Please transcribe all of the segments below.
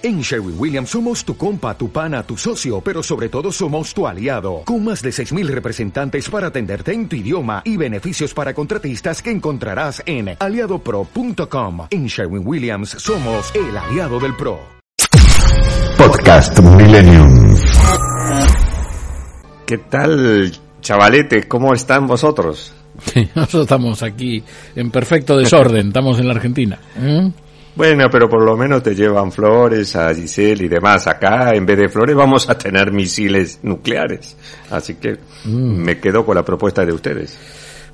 En Sherwin Williams somos tu compa, tu pana, tu socio, pero sobre todo somos tu aliado, con más de 6.000 representantes para atenderte en tu idioma y beneficios para contratistas que encontrarás en aliadopro.com. En Sherwin Williams somos el aliado del PRO. Podcast Millennium. ¿Qué tal, chavaletes? ¿Cómo están vosotros? Sí, nosotros estamos aquí en perfecto desorden, estamos en la Argentina. ¿eh? Bueno, pero por lo menos te llevan flores a Giselle y demás. Acá, en vez de flores, vamos a tener misiles nucleares. Así que me quedo con la propuesta de ustedes.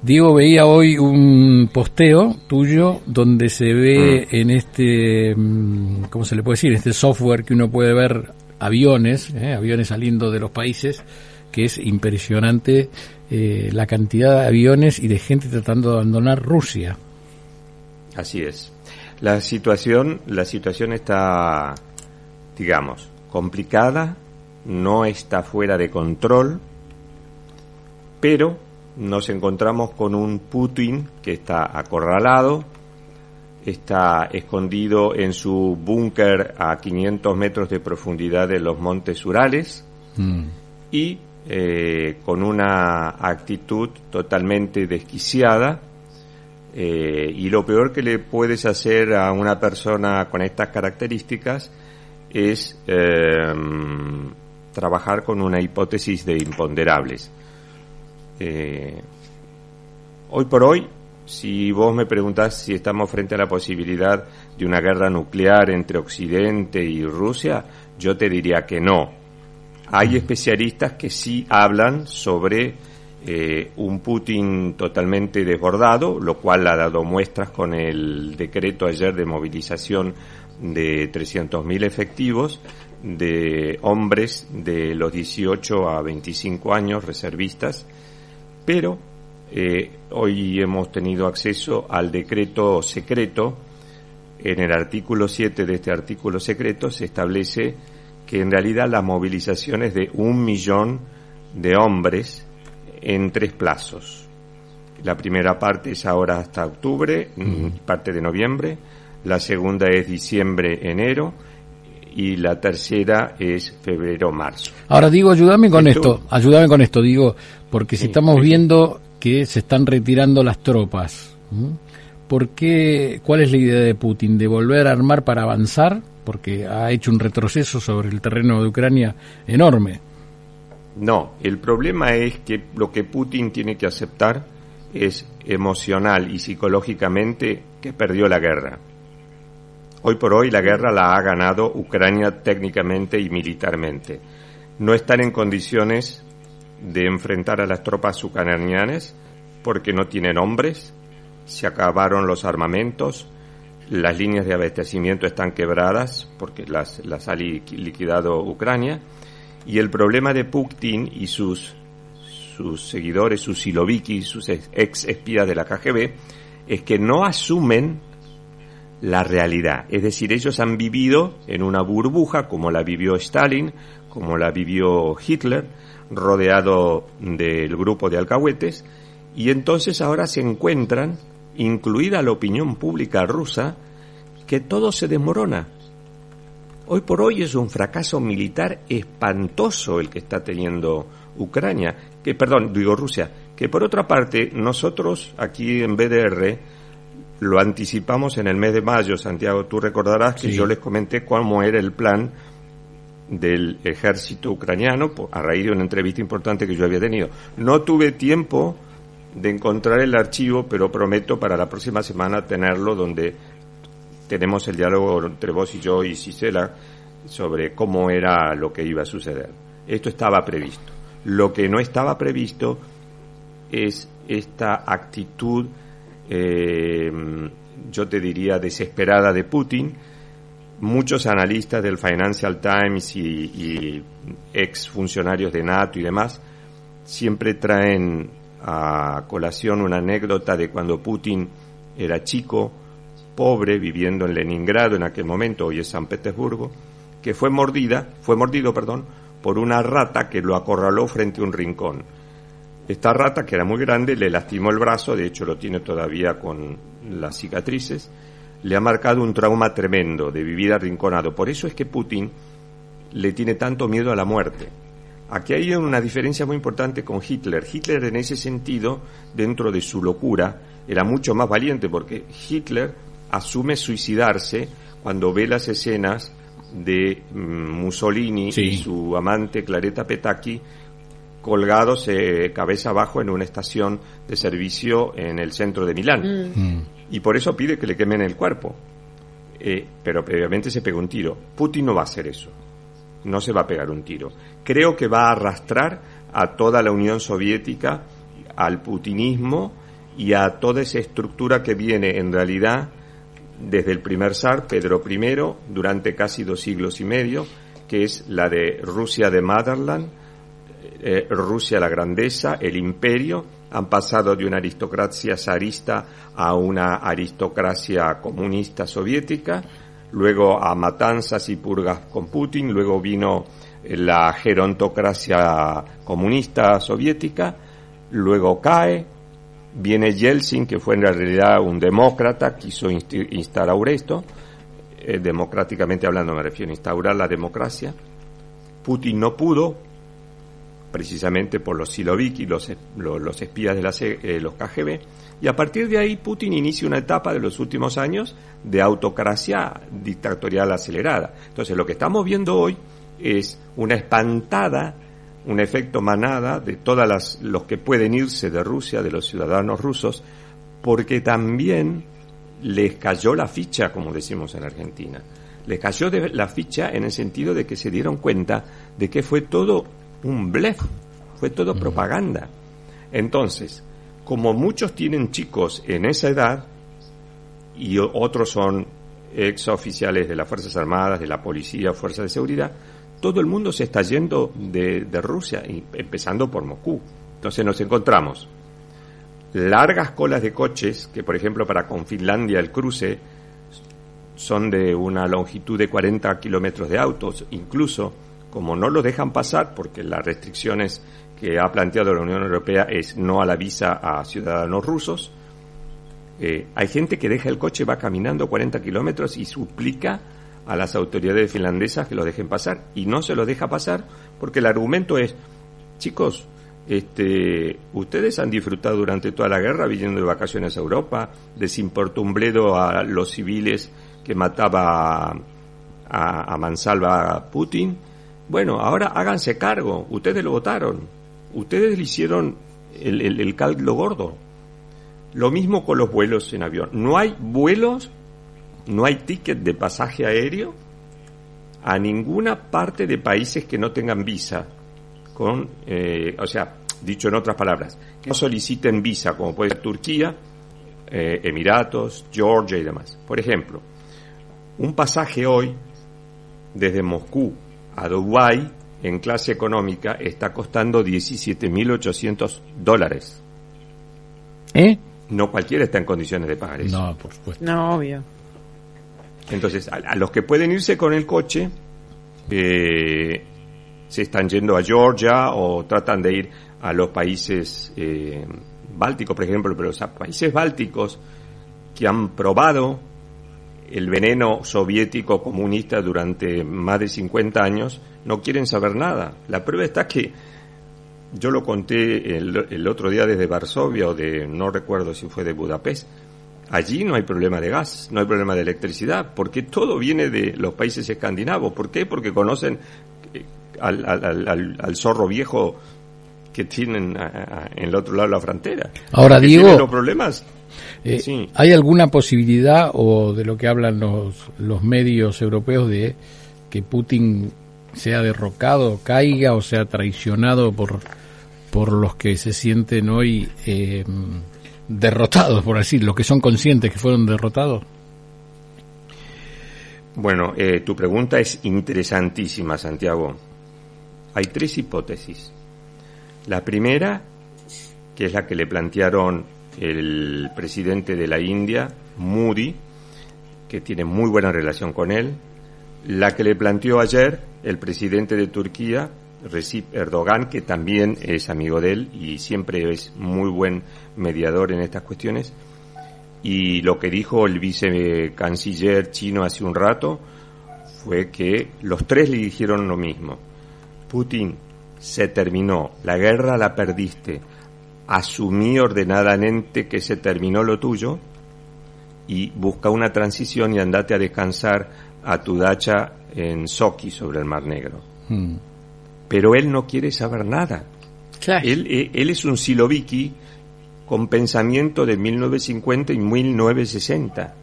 Diego veía hoy un posteo tuyo donde se ve en este, mm, ¿cómo se le puede decir? Este software que uno puede ver aviones, ¿eh? aviones saliendo de los países, que es impresionante eh, la cantidad de aviones y de gente tratando de abandonar Rusia. Así es. La situación, la situación está, digamos, complicada, no está fuera de control, pero nos encontramos con un Putin que está acorralado, está escondido en su búnker a 500 metros de profundidad de los montes Urales Mm. y eh, con una actitud totalmente desquiciada. Eh, y lo peor que le puedes hacer a una persona con estas características es eh, trabajar con una hipótesis de imponderables. Eh, hoy por hoy, si vos me preguntás si estamos frente a la posibilidad de una guerra nuclear entre Occidente y Rusia, yo te diría que no. Hay especialistas que sí hablan sobre eh, un Putin totalmente desbordado, lo cual ha dado muestras con el decreto ayer de movilización de 300.000 efectivos de hombres de los 18 a 25 años, reservistas, pero eh, hoy hemos tenido acceso al decreto secreto. En el artículo 7 de este artículo secreto se establece que en realidad la movilización es de un millón de hombres en tres plazos. La primera parte es ahora hasta octubre, mm, parte de noviembre, la segunda es diciembre-enero y la tercera es febrero-marzo. Ahora digo, ayúdame con Esto- esto, ayúdame con esto, digo, porque si Sí, estamos sí. viendo que se están retirando las tropas. ¿por qué, cuál es la idea de Putin? ¿De volver a armar para avanzar? Porque ha hecho un retroceso sobre el terreno de Ucrania enorme. No, el problema es que lo que Putin tiene que aceptar es emocional y psicológicamente que perdió la guerra. Hoy por hoy la guerra la ha ganado Ucrania técnicamente y militarmente. No están en condiciones de enfrentar a las tropas ucranianas porque no tienen hombres, se acabaron los armamentos, las líneas de abastecimiento están quebradas porque las, las ha li- liquidado Ucrania y el problema de Putin y sus, sus seguidores, sus siloviki, sus ex, espías de la KGB, es que no asumen la realidad. Es decir, ellos han vivido en una burbuja como la vivió Stalin, como la vivió Hitler, rodeado del grupo de alcahuetes, y entonces ahora se encuentran, incluida la opinión pública rusa, que todo se desmorona. Hoy por hoy es un fracaso militar espantoso el que está teniendo Ucrania, que perdón, digo Rusia, que por otra parte nosotros aquí en BDR lo anticipamos en el mes de mayo, Santiago, tú recordarás que Sí. yo les comenté cómo era el plan del ejército ucraniano a raíz de una entrevista importante que yo había tenido. No tuve tiempo de encontrar el archivo, pero prometo para la próxima semana tenerlo donde tenemos el diálogo entre vos y yo y Cisela sobre cómo era lo que iba a suceder. Esto estaba previsto. Lo que no estaba previsto es esta actitud, eh, yo te diría, desesperada de Putin. Muchos analistas del Financial Times y, y ex funcionarios de NATO y demás siempre traen a colación una anécdota de cuando Putin era chico, pobre, viviendo en Leningrado en aquel momento, hoy es San Petersburgo, que fue mordida, fue mordido, perdón, por una rata que lo acorraló frente a un rincón. Esta rata, que era muy grande, le lastimó el brazo, de hecho lo tiene todavía con las cicatrices, le ha marcado un trauma tremendo de vivir arrinconado. Por eso es que Putin le tiene tanto miedo a la muerte. Aquí hay una diferencia muy importante con Hitler. Hitler en ese sentido, dentro de su locura, era mucho más valiente porque Hitler asume suicidarse cuando ve las escenas de mm, Mussolini y su amante Claretta Petacchi colgados eh, cabeza abajo en una estación de servicio en el centro de Milán. Mm. Y por eso pide que le quemen el cuerpo. Eh, pero previamente se pegó un tiro. Putin no va a hacer eso. No se va a pegar un tiro. Creo que va a arrastrar a toda la Unión Soviética al putinismo y a toda esa estructura que viene en realidad desde el primer zar, Pedro I, durante casi dos siglos y medio, que es la de Rusia de Motherland, eh, Rusia la grandeza, el imperio, han pasado de una aristocracia zarista a una aristocracia comunista soviética, luego a matanzas y purgas con Putin, luego vino la gerontocracia comunista soviética, luego cae, viene Yeltsin, que fue en realidad un demócrata, quiso instaurar esto, eh, democráticamente hablando me refiero, instaurar la democracia, Putin no pudo, precisamente por los Siloviki, los, los, espías de la, eh, los KGB, y a partir de ahí Putin inicia una etapa de los últimos años de autocracia dictatorial acelerada. Entonces lo que estamos viendo hoy es una espantada, un efecto manada de todas las, los que pueden irse de Rusia, de los ciudadanos rusos, porque también les cayó la ficha, como decimos en Argentina. Les cayó de la ficha en el sentido de que se dieron cuenta de que fue todo un blef, fue todo propaganda. Entonces, como muchos tienen chicos en esa edad y otros son ex oficiales de las Fuerzas Armadas, de la Policía, Fuerzas de Seguridad, todo el mundo se está yendo de, Rusia, empezando por Moscú. Entonces nos encontramos largas colas de coches, que por ejemplo para con Finlandia el cruce son de una longitud de 40 kilómetros de autos, incluso como no lo dejan pasar, porque las restricciones que ha planteado la Unión Europea es no a la visa a ciudadanos rusos, eh, hay gente que deja el coche, va caminando 40 kilómetros y suplica a las autoridades finlandesas que lo dejen pasar. Y no se lo deja pasar porque el argumento es, chicos, este, ustedes han disfrutado durante toda la guerra viniendo de vacaciones a Europa, les a los civiles que mataba a, a Mansalva Putin, bueno, ahora háganse cargo, ustedes lo votaron, ustedes le hicieron el, el, caldo gordo. Lo mismo con los vuelos en avión. No hay vuelos, no hay ticket de pasaje aéreo a ninguna parte de países que no tengan visa. Con, eh, o sea, dicho en otras palabras, que no soliciten visa, como puede ser Turquía, eh, Emiratos, Georgia y demás. Por ejemplo, un pasaje hoy desde Moscú a Dubái en clase económica está costando 17.800 dólares. ¿Eh? No cualquiera está en condiciones de pagar eso. No, por supuesto. No, obvio. Entonces, a, los que pueden irse con el coche, eh, se están yendo a Georgia o tratan de ir a los países eh, bálticos, por ejemplo, pero los países bálticos que han probado el veneno soviético comunista durante más de 50 años, no quieren saber nada. La prueba está que yo lo conté el, otro día desde Varsovia o de, no recuerdo si fue de Budapest, allí no hay problema de gas, no hay problema de electricidad, porque todo viene de los países escandinavos. ¿Por qué? Porque conocen eh, al, zorro viejo que tienen en el otro lado de la frontera. Ahora, Diego, los problemas eh, ¿Hay alguna posibilidad, o de lo que hablan los, los medios europeos, de que Putin sea derrocado, caiga o sea traicionado por, por los que se sienten hoy eh, derrotados, por así los que son conscientes que fueron derrotados? Bueno, eh, tu pregunta es interesantísima, Santiago. Hay tres hipótesis. La primera, que es la que le plantearon el presidente de la India, Moody, que tiene muy buena relación con él, la que le planteó ayer el presidente de Turquía, Recep Erdogan, que también es amigo de él y siempre es muy buen mediador en estas cuestiones, Y lo que dijo el vicecanciller chino hace un rato fue que los tres le dijeron lo mismo. Putin, se terminó, la guerra la perdiste, asumí ordenadamente que se terminó lo tuyo y busca una transición y andate a descansar a tu dacha en Sochi sobre el Mar Negro. Mm. Pero él no quiere saber nada. Claro. Él, eh, él es un siloviki con pensamiento de 1950 y 1960.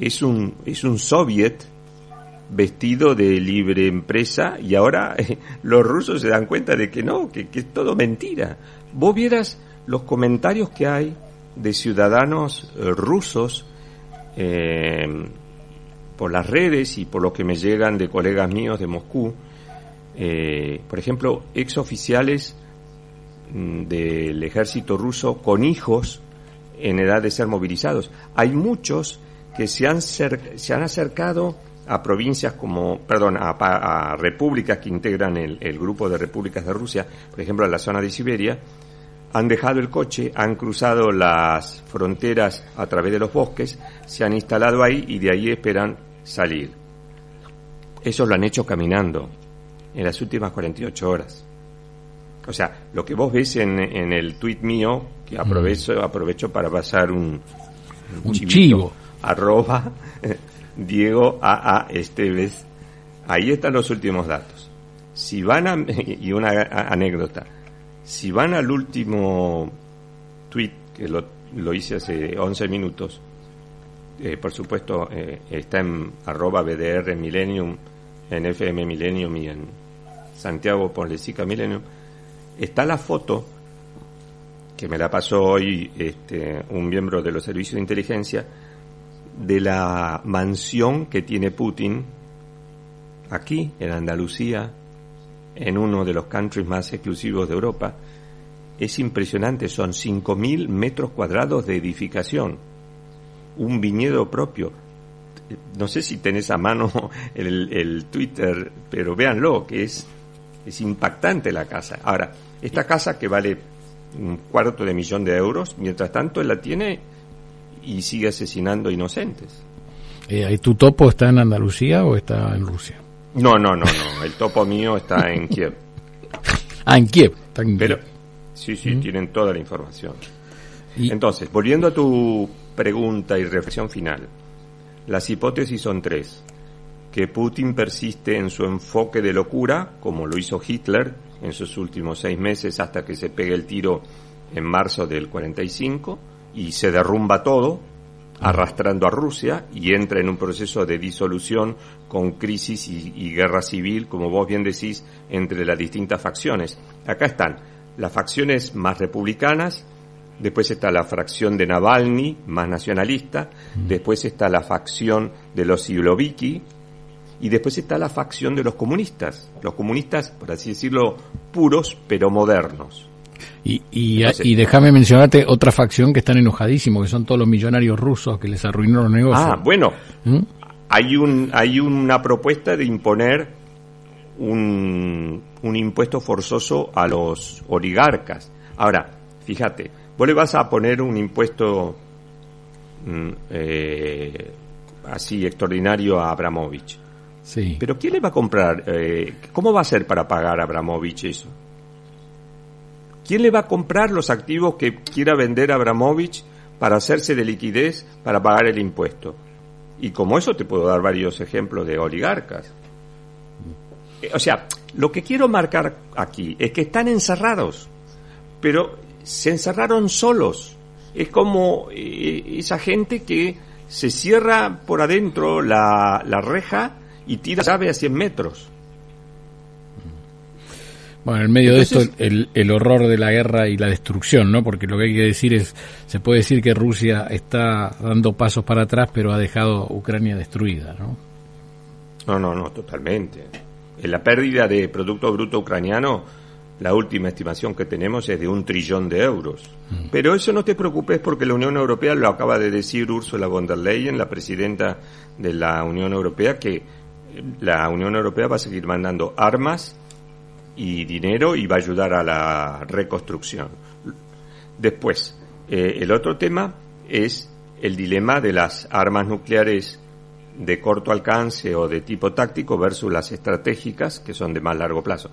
Es un, es un soviet vestido de libre empresa y ahora eh, los rusos se dan cuenta de que no, que, que es todo mentira. Vos vieras los comentarios que hay de ciudadanos eh, rusos eh, por las redes y por lo que me llegan de colegas míos de Moscú, eh, por ejemplo, ex oficiales mm, del ejército ruso con hijos en edad de ser movilizados. Hay muchos que se han, se han acercado a provincias como, perdón, a, a repúblicas que integran el, grupo de repúblicas de Rusia, por ejemplo, en la zona de Siberia, han dejado el coche, han cruzado las fronteras a través de los bosques, se han instalado ahí y de ahí esperan salir. Eso lo han hecho caminando en las últimas 48 horas. O sea, lo que vos ves en, en el tuit mío, que aprovecho, aprovecho para pasar un, Un chivito, chivo. arroba Diego A.A. Esteves, ahí están los últimos datos. Si van a, y una anécdota, si van al último tweet, que lo, lo hice hace 11 minutos, eh, por supuesto eh, está en arroba BDR Millennium, en FM Millennium y en Santiago Ponlecica Millennium, está la foto que me la pasó hoy este, un miembro de los servicios de inteligencia de la mansión que tiene Putin aquí en Andalucía, en uno de los countries más exclusivos de Europa. Es impresionante, son 5.000 metros cuadrados de edificación, un viñedo propio. No sé si tenés a mano el, el Twitter, pero véanlo, que es, es impactante la casa. Ahora, esta casa que vale un cuarto de millón de euros, mientras tanto él la tiene y sigue asesinando inocentes. Eh, ¿Tu topo está en Andalucía o está en Rusia? No, no, no, no. El topo mío está en Kiev. Ah, en Kiev. Está en Pero, sí, sí, tienen toda la información. Y- Entonces, volviendo a tu pregunta y reflexión final, las hipótesis son tres. Que Putin persiste en su enfoque de locura, como lo hizo Hitler en sus últimos seis meses hasta que se pegue el tiro en marzo del 45 y se derrumba todo, arrastrando a Rusia y entra en un proceso de disolución con crisis y, y guerra civil, como vos bien decís, entre las distintas facciones. Acá están las facciones más republicanas, después está la fracción de Navalny, más nacionalista, después está la facción de los Siloviki, y después está la facción de los comunistas, los comunistas, por así decirlo, puros pero modernos. Y, y, Entonces- y déjame mencionarte otra facción que están enojadísimos, que son todos los millonarios rusos que les arruinaron los negocios. Ah, bueno, ¿Mm? hay un hay una propuesta de imponer un, un impuesto forzoso a los oligarcas. Ahora, fíjate, vos le vas a poner un impuesto mm, eh, así extraordinario a Abramovich. Sí. Pero ¿quién le va a comprar? Eh, ¿Cómo va a ser para pagar a Abramovich eso? ¿Quién le va a comprar los activos que quiera vender Abramovich para hacerse de liquidez para pagar el impuesto? Y como eso te puedo dar varios ejemplos de oligarcas. Eh, O sea, lo que quiero marcar aquí es que están encerrados, pero se encerraron solos. Es como eh, esa gente que se cierra por adentro la, la reja y tira la llave a 100 metros. Bueno, en medio Entonces- de esto, el, el horror de la guerra y la destrucción, ¿no? Porque lo que hay que decir es, se puede decir que Rusia está dando pasos para atrás, pero ha dejado Ucrania destruida, ¿no? No, no, no, totalmente. En la pérdida de Producto Bruto Ucraniano, la última estimación que tenemos es de un trillón de euros. Pero eso no te preocupes porque la Unión Europea lo acaba de decir Ursula von der Leyen, la presidenta de la Unión Europea, que la Unión Europea va a seguir mandando armas y dinero y va a ayudar a la reconstrucción. Después, eh, el otro tema es el dilema de las armas nucleares de corto alcance o de tipo táctico versus las estratégicas que son de más largo plazo.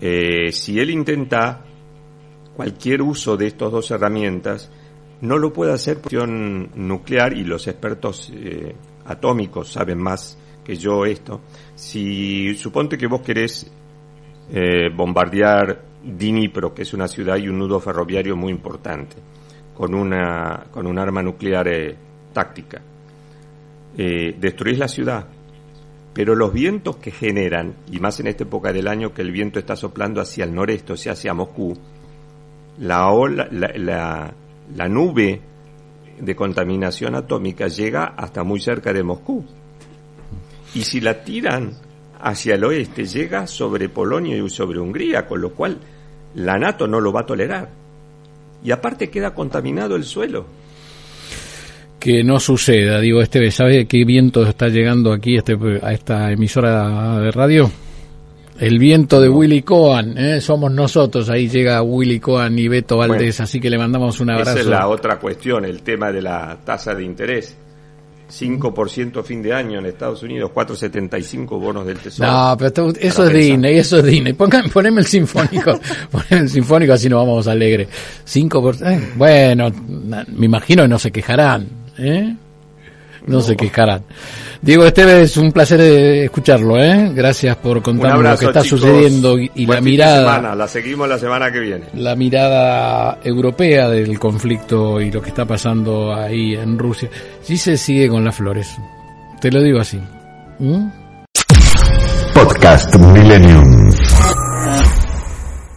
Eh, si él intenta cualquier uso de estas dos herramientas, no lo puede hacer por cuestión nuclear y los expertos eh, atómicos saben más que yo esto. Si suponte que vos querés eh, bombardear Dnipro, que es una ciudad y un nudo ferroviario muy importante, con una con un arma nuclear eh, táctica, eh, destruís la ciudad, pero los vientos que generan, y más en esta época del año que el viento está soplando hacia el noreste, o sea, hacia Moscú, la, ola, la, la, la nube de contaminación atómica llega hasta muy cerca de Moscú. Y si la tiran hacia el oeste, llega sobre Polonia y sobre Hungría, con lo cual la NATO no lo va a tolerar. Y aparte queda contaminado el suelo. Que no suceda, digo, este, ¿sabe qué viento está llegando aquí este, a esta emisora de radio? El viento de Willy Cohen, ¿eh? somos nosotros, ahí llega Willy Cohen y Beto Valdés, Bueno, así que le mandamos un abrazo. Esa es la otra cuestión, el tema de la tasa de interés. 5% fin de año en Estados Unidos, 4,75 bonos del Tesoro. No, pero eso es. Disney, eso es Disney. Pongan, poneme el sinfónico, poneme el sinfónico así nos vamos alegre. 5 por, eh, bueno, me imagino que no se quejarán, ¿eh? No, se quejarán. Diego Esteves, un placer eh, escucharlo, ¿eh? Gracias por contarnos lo que está chicos. sucediendo y, Buen la mirada. semana. La seguimos la semana que viene. la mirada europea del conflicto y lo que está pasando ahí en Rusia. Sí se sigue con las flores. Te lo digo así. ¿Mm? Podcast Millennium.